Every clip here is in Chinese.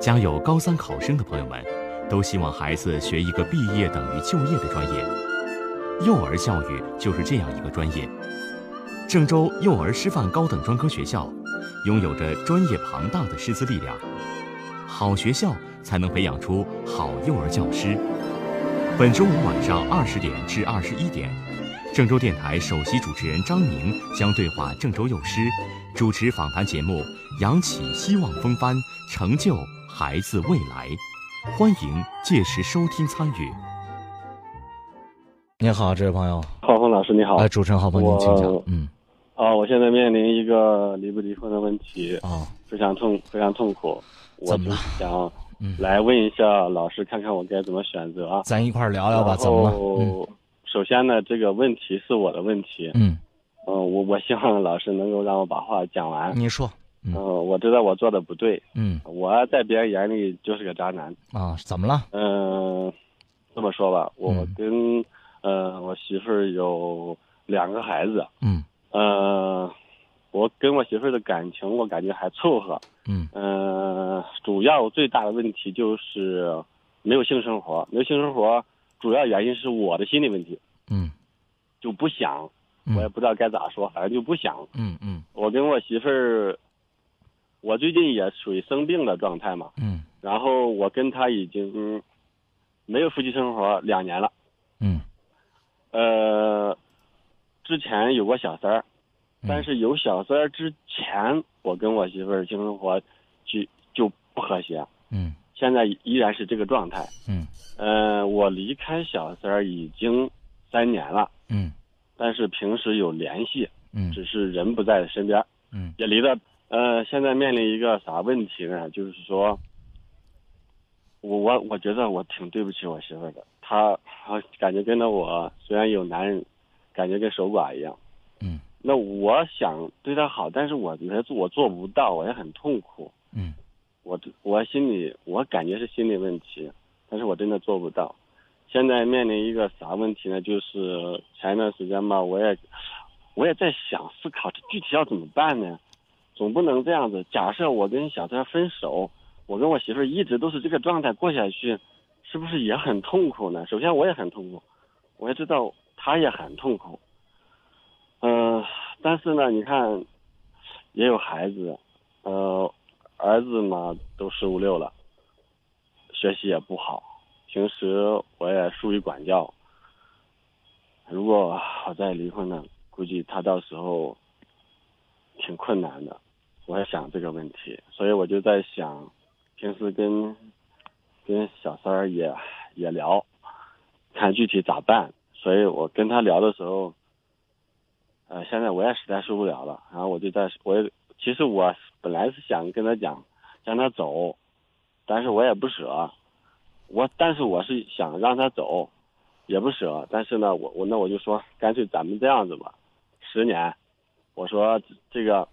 家有高三考生的朋友们，都希望孩子学一个毕业等于就业的专业。幼儿教育就是这样一个专业。郑州幼儿师范高等专科学校，拥有着专业庞大的师资力量。好学校才能培养出好幼儿教师。本周五晚上二十点至二十一点，郑州电台首席主持人张宁将对话郑州幼师，主持访谈节目，扬起希望风帆，成就。孩子未来，欢迎届时收听参与。你好，这位朋友，浩峰老师，你好。哎，主持人浩峰，您请讲。嗯。啊，我现在面临一个离不离婚的问题啊，非常痛，非常痛苦。怎么了？想来问一下老师，看看我该怎么选择啊？咱一块聊聊吧。怎么了？首先呢，这个问题是我的问题。嗯。嗯，我我希望老师能够让我把话讲完。你说。嗯，我知道我做的不对。嗯，我在别人眼里就是个渣男。啊，怎么了？嗯，这么说吧，我跟呃我媳妇儿有两个孩子。嗯。呃，我跟我媳妇儿的感情，我感觉还凑合。嗯。呃，主要最大的问题就是没有性生活，没有性生活，主要原因是我的心理问题。嗯。就不想，我也不知道该咋说，反正就不想。嗯嗯。我跟我媳妇儿。我最近也属于生病的状态嘛，嗯，然后我跟他已经没有夫妻生活两年了，嗯，呃，之前有过小三儿，但是有小三儿之前，我跟我媳妇儿性生活就就不和谐，嗯，现在依然是这个状态，嗯，呃，我离开小三儿已经三年了，嗯，但是平时有联系，嗯，只是人不在身边，嗯，也离得。呃，现在面临一个啥问题呢？就是说，我我我觉得我挺对不起我媳妇的，她她感觉跟着我，虽然有男人，感觉跟守寡一样。嗯。那我想对她好，但是我我做不到，我也很痛苦。嗯。我我心里我感觉是心理问题，但是我真的做不到。现在面临一个啥问题呢？就是前一段时间吧，我也我也在想思考，这具体要怎么办呢？总不能这样子。假设我跟小三分手，我跟我媳妇一直都是这个状态过下去，是不是也很痛苦呢？首先我也很痛苦，我也知道她也很痛苦。嗯，但是呢，你看，也有孩子，呃，儿子嘛都十五六了，学习也不好，平时我也疏于管教。如果我再离婚呢，估计他到时候挺困难的。我也想这个问题，所以我就在想，平时跟跟小三儿也也聊，看具体咋办。所以我跟他聊的时候，呃，现在我也实在受不了了。然后我就在，我也其实我本来是想跟他讲，让他走，但是我也不舍。我但是我是想让他走，也不舍。但是呢，我我那我就说，干脆咱们这样子吧，十年，我说这个。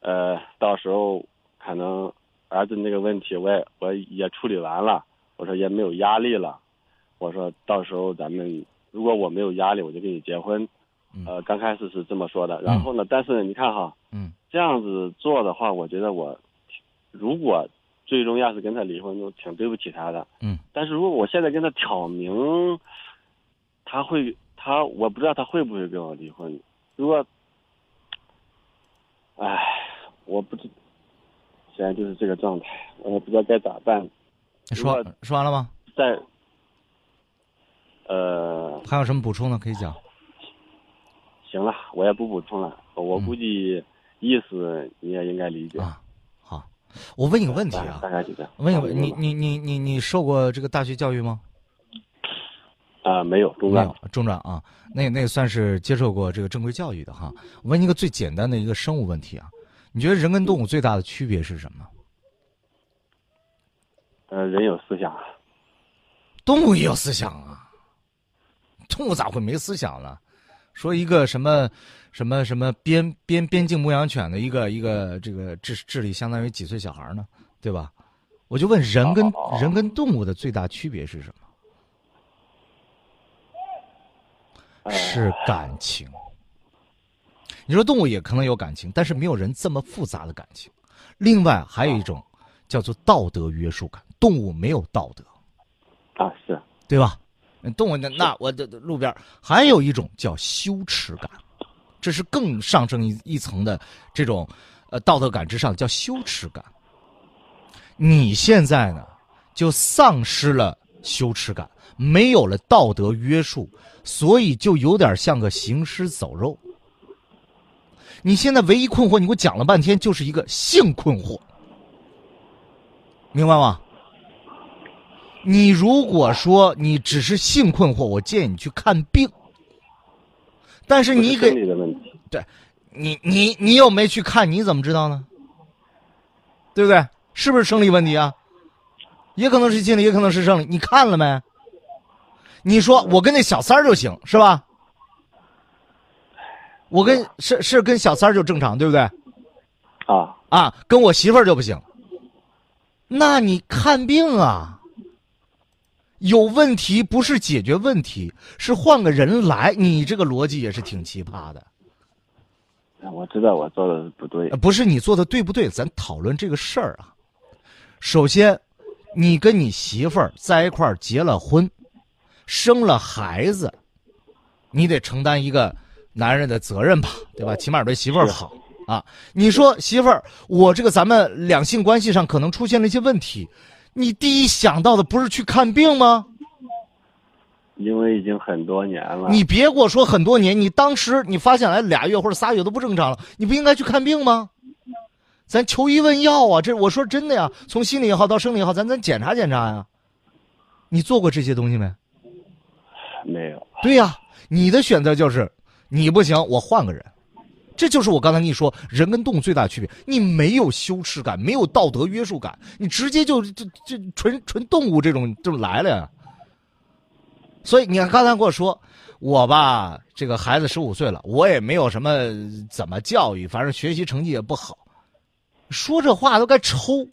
呃，到时候可能儿子那个问题，我也我也处理完了。我说也没有压力了。我说到时候咱们如果我没有压力，我就跟你结婚。呃，刚开始是这么说的。然后呢，但是你看哈，嗯，这样子做的话，我觉得我如果最终要是跟他离婚，就挺对不起他的。嗯。但是如果我现在跟他挑明，他会他我不知道他会不会跟我离婚。如果，唉。我不知，现在就是这个状态，我也不知道该咋办。说说完了吗？在，呃，还有什么补充的？可以讲。行了，我也不补充了。我估计意思你也应该理解。啊，好，我问你个问题啊，大概就这样。问一个，你你你你你受过这个大学教育吗？啊，没有中专。中专啊，那那算是接受过这个正规教育的哈。我问你一个最简单的一个生物问题啊。你觉得人跟动物最大的区别是什么？呃，人有思想，动物也有思想啊。动物咋会没思想呢？说一个什么什么什么边边边境牧羊犬的一个一个这个智智力相当于几岁小孩呢？对吧？我就问人跟人跟动物的最大区别是什么？是感情。你说动物也可能有感情，但是没有人这么复杂的感情。另外还有一种，叫做道德约束感。动物没有道德，啊，是对吧？动物那那我的路边还有一种叫羞耻感，这是更上升一一层的这种呃道德感之上，叫羞耻感。你现在呢，就丧失了羞耻感，没有了道德约束，所以就有点像个行尸走肉。你现在唯一困惑，你给我讲了半天，就是一个性困惑，明白吗？你如果说你只是性困惑，我建议你去看病。但是你给生理的问题，你你你又没去看，你怎么知道呢？对不对？是不是生理问题啊？也可能是心理，也可能是生理。你看了没？你说我跟那小三儿就行，是吧？我跟是是跟小三儿就正常，对不对？啊，啊，跟我媳妇儿就不行。那你看病啊，有问题不是解决问题，是换个人来。你这个逻辑也是挺奇葩的。我知道我做的不对呃，不是你做的对不对？咱讨论这个事儿啊。首先，你跟你媳妇儿在一块儿结了婚，生了孩子，你得承担一个男人的责任吧，对吧？起码对媳妇儿好啊。你说媳妇儿，我这个咱们两性关系上可能出现了一些问题，你第一想到的不是去看病吗？因为已经很多年了。你别给我说很多年，你当时你发现来俩月或者仨月都不正常了，你不应该去看病吗？咱求医问药啊，这我说真的呀，从心理也好到生理也好，咱咱检查检查呀。你做过这些东西没？没有，对呀，你的选择就是你不行，我换个人。这就是我刚才跟你说，人跟动物最大的区别，你没有羞耻感，没有道德约束感，你直接就就就纯纯动物这种就来了呀。所以你看，刚才跟我说，我吧，这个孩子十五岁了，我也没有什么怎么教育，反正学习成绩也不好，说这话都该抽。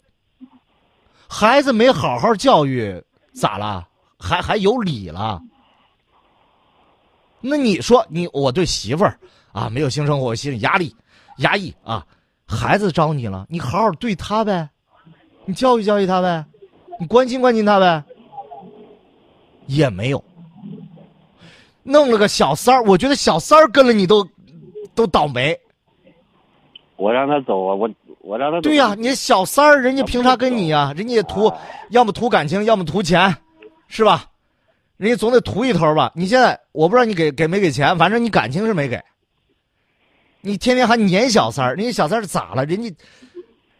孩子没好好教育，咋了？还还有理了？那你说你我对媳妇儿啊没有性生活，我心里压力压抑啊，孩子招你了，你好好对他呗，你教育教育他呗，你关心关心他呗，也没有，弄了个小三儿，我觉得小三儿跟了你都都倒霉。我让他走啊，我我让他走。对呀、你小三儿人家凭啥跟你呀、人家也图，要么图感情，要么图钱，是吧？人家总得图一头吧？你现在我不知道你给给没给钱，反正你感情是没给。你天天还撵小三儿，人家小三儿咋了？人家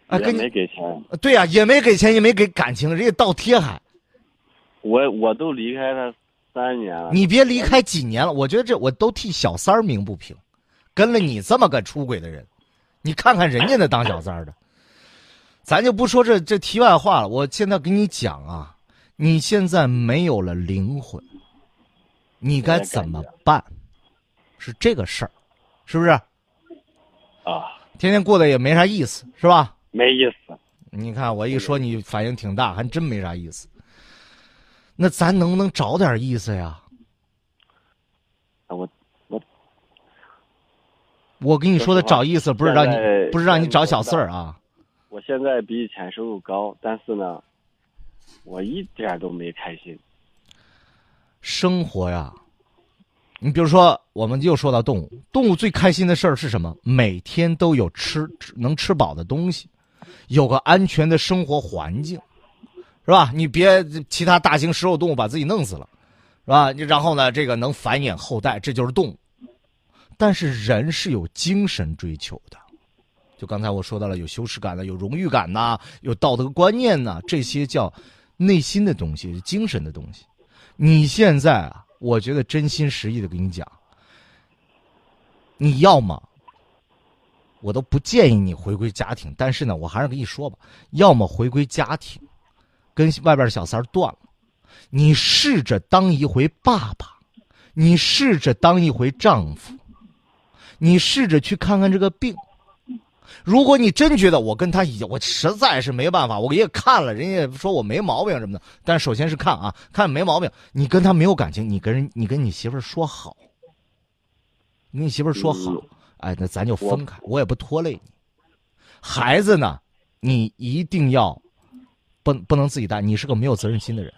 啊，也跟你没给钱，对呀、也没给钱，也没给感情，人家倒贴还。我我都离开他三年了。你别离开几年了，我觉得这我都替小三儿鸣不平，跟了你这么个出轨的人，你看看人家那当小三儿的，咱就不说这这题外话了。我现在给你讲啊，你现在没有了灵魂，你该怎么办？是这个事儿，是不是？啊，天天过得也没啥意思，是吧？没意思。你看我一说你反应挺大，还真没啥意思。那咱能不能找点意思呀？啊我我我跟你说的找意思，不是让你不是让你找小四儿啊。我现在比以前收入高，但是呢，我一点都没开心。生活呀，你比如说，我们又说到动物，动物最开心的事儿是什么？每天都有吃能吃饱的东西，有个安全的生活环境，是吧？你别其他大型食肉动物把自己弄死了，是吧？然后呢，这个能繁衍后代，这就是动物。但是人是有精神追求的，就刚才我说到了，有羞耻感的，有荣誉感呐、有道德观念呐、这些叫内心的东西，精神的东西。你现在啊，我觉得真心实意的跟你讲，你要么我都不建议你回归家庭，但是呢，我还是跟你说吧，要么回归家庭，跟外边的小三断了，你试着当一回爸爸，你试着当一回丈夫，你试着去看看这个病。如果你真觉得我跟他已经，我实在是没办法，我也看了，人家说我没毛病什么的，但首先是看啊，看没毛病，你跟他没有感情，你跟人，你跟你媳妇儿说好，你跟你媳妇儿说好，嗯哎，那咱就分开，我也不拖累你。孩子呢，你一定要不不能自己带，你是个没有责任心的人。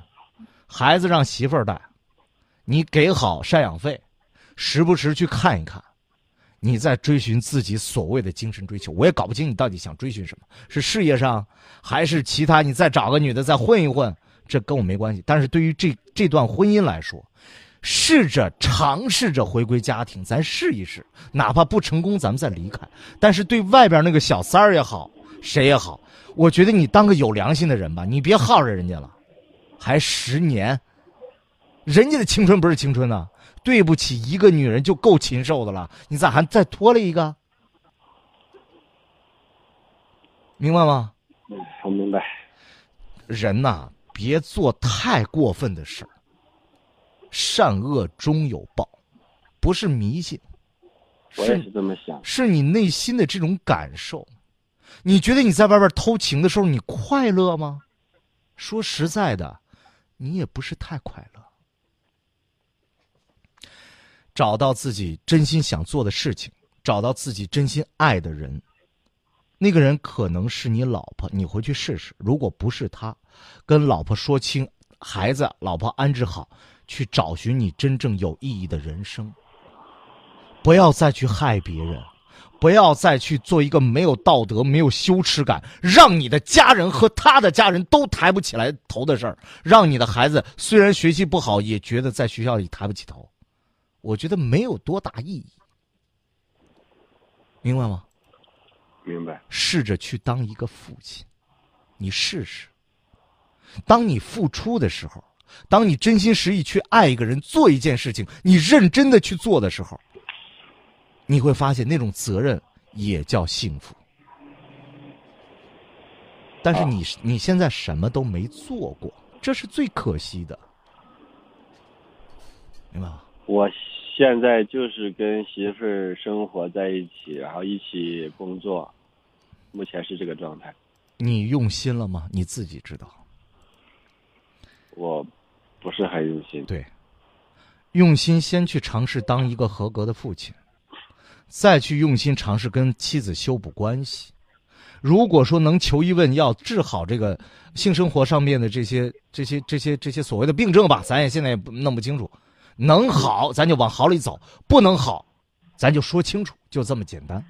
孩子让媳妇儿带，你给好赡养费，时不时去看一看，你在追寻自己所谓的精神追求。我也搞不清你到底想追寻什么，是事业上，还是其他？你再找个女的再混一混，这跟我没关系。但是对于这这段婚姻来说，试着尝试着回归家庭，咱试一试，哪怕不成功，咱们再离开。但是对外边那个小三儿也好，谁也好。我觉得你当个有良心的人吧，你别耗着人家了，还十年，人家的青春不是青春呢！对不起，一个女人就够禽兽的了，你咋还再拖了一个？明白吗？嗯，我明白。人呐，别做太过分的事儿。善恶终有报，不是迷信，我也是这么想，是你内心的这种感受。你觉得你在外边偷情的时候，你快乐吗？说实在的，你也不是太快乐。找到自己真心想做的事情，找到自己真心爱的人，那个人可能是你老婆，你回去试试。如果不是他，跟老婆说清，孩子、老婆安置好，去找寻你真正有意义的人生。不要再去害别人。不要再去做一个没有道德、没有羞耻感，让你的家人和他的家人都抬不起来头的事儿，让你的孩子虽然学习不好，也觉得在学校里抬不起头。我觉得没有多大意义，明白吗？明白。试着去当一个父亲，你试试。当你付出的时候，当你真心实意去爱一个人、做一件事情，你认真的去做的时候。你会发现那种责任也叫幸福，但是你你现在什么都没做过，这是最可惜的，明白吗？我现在就是跟媳妇儿生活在一起，然后一起工作，目前是这个状态。你用心了吗？你自己知道。我不是很用心。对，用心先去尝试当一个合格的父亲。再去用心尝试跟妻子修补关系，如果说能求医问，药治好这个性生活上面的这些、这些、这些、这些所谓的病症吧，咱也现在也弄不清楚。能好，咱就往好里走；不能好，咱就说清楚，就这么简单。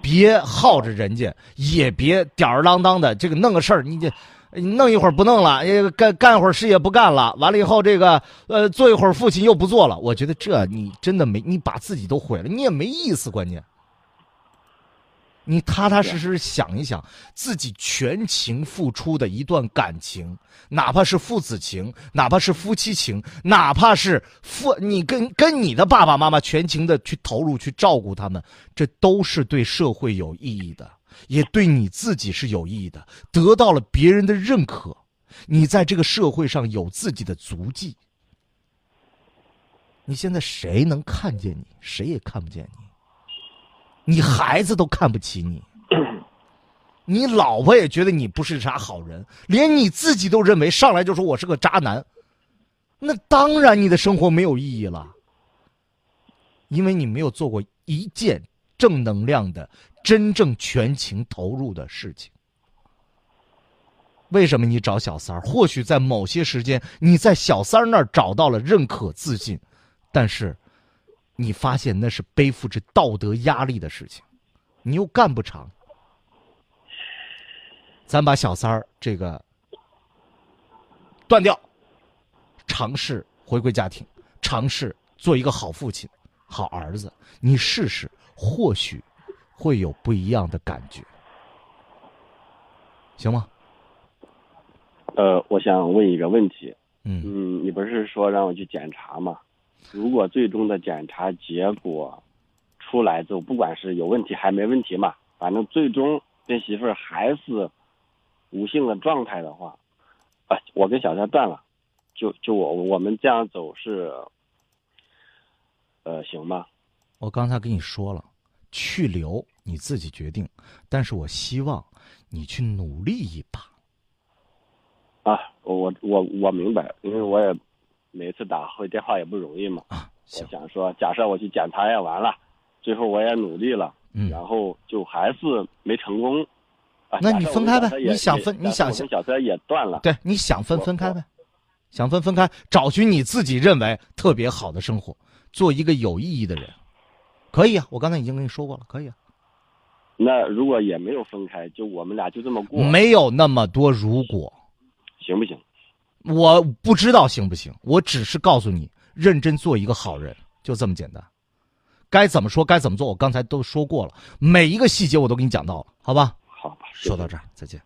别耗着人家，也别吊儿郎当的这个弄个事儿，你这。弄一会儿不弄了，干干会儿事业不干了，完了以后这个呃做一会儿父亲又不做了，我觉得这你真的没你把自己都毁了，你也没意思。关键，你踏踏实实想一想，自己全情付出的一段感情，哪怕是父子情，哪怕是夫妻情，哪怕是父你跟跟你的爸爸妈妈全情的去投入去照顾他们，这都是对社会有意义的。也对你自己是有意义的，得到了别人的认可，你在这个社会上有自己的足迹。你现在谁能看见你？谁也看不见你。你孩子都看不起你，你老婆也觉得你不是啥好人，连你自己都认为上来就说我是个渣男，那当然你的生活没有意义了，因为你没有做过一件正能量的。真正全情投入的事情，为什么你找小三儿？或许在某些时间，你在小三儿那儿找到了认可、自信，但是，你发现那是背负着道德压力的事情，你又干不长。咱把小三儿这个断掉，尝试回归家庭，尝试做一个好父亲、好儿子，你试试，或许。会有不一样的感觉，行吗？呃，我想问一个问题。嗯嗯，你不是说让我去检查吗？如果最终的检查结果出来之后，不管是有问题还没问题嘛，反正最终跟媳妇儿还是无性的状态的话，啊，我跟小三断了，就就我我们这样走是，呃，行吗？我刚才跟你说了。去留你自己决定，但是我希望你去努力一把。啊，我我我明白，因为我也每次打回电话也不容易嘛。啊，我想说，假设我去检查也完了，最后我也努力了，嗯，然后就还是没成功，啊那你分开呗你想分你想假设我跟小车也断了，对，你想分分开呗，想分分开，找寻你自己认为特别好的生活，做一个有意义的人，可以啊。我刚才已经跟你说过了，可以啊。那如果也没有分开，就我们俩就这么过，没有那么多如果，行不行？我不知道行不行，我只是告诉你，认真做一个好人，就这么简单。该怎么说，该怎么做，我刚才都说过了，每一个细节我都给你讲到了，好吧？好吧，说到这儿，再见。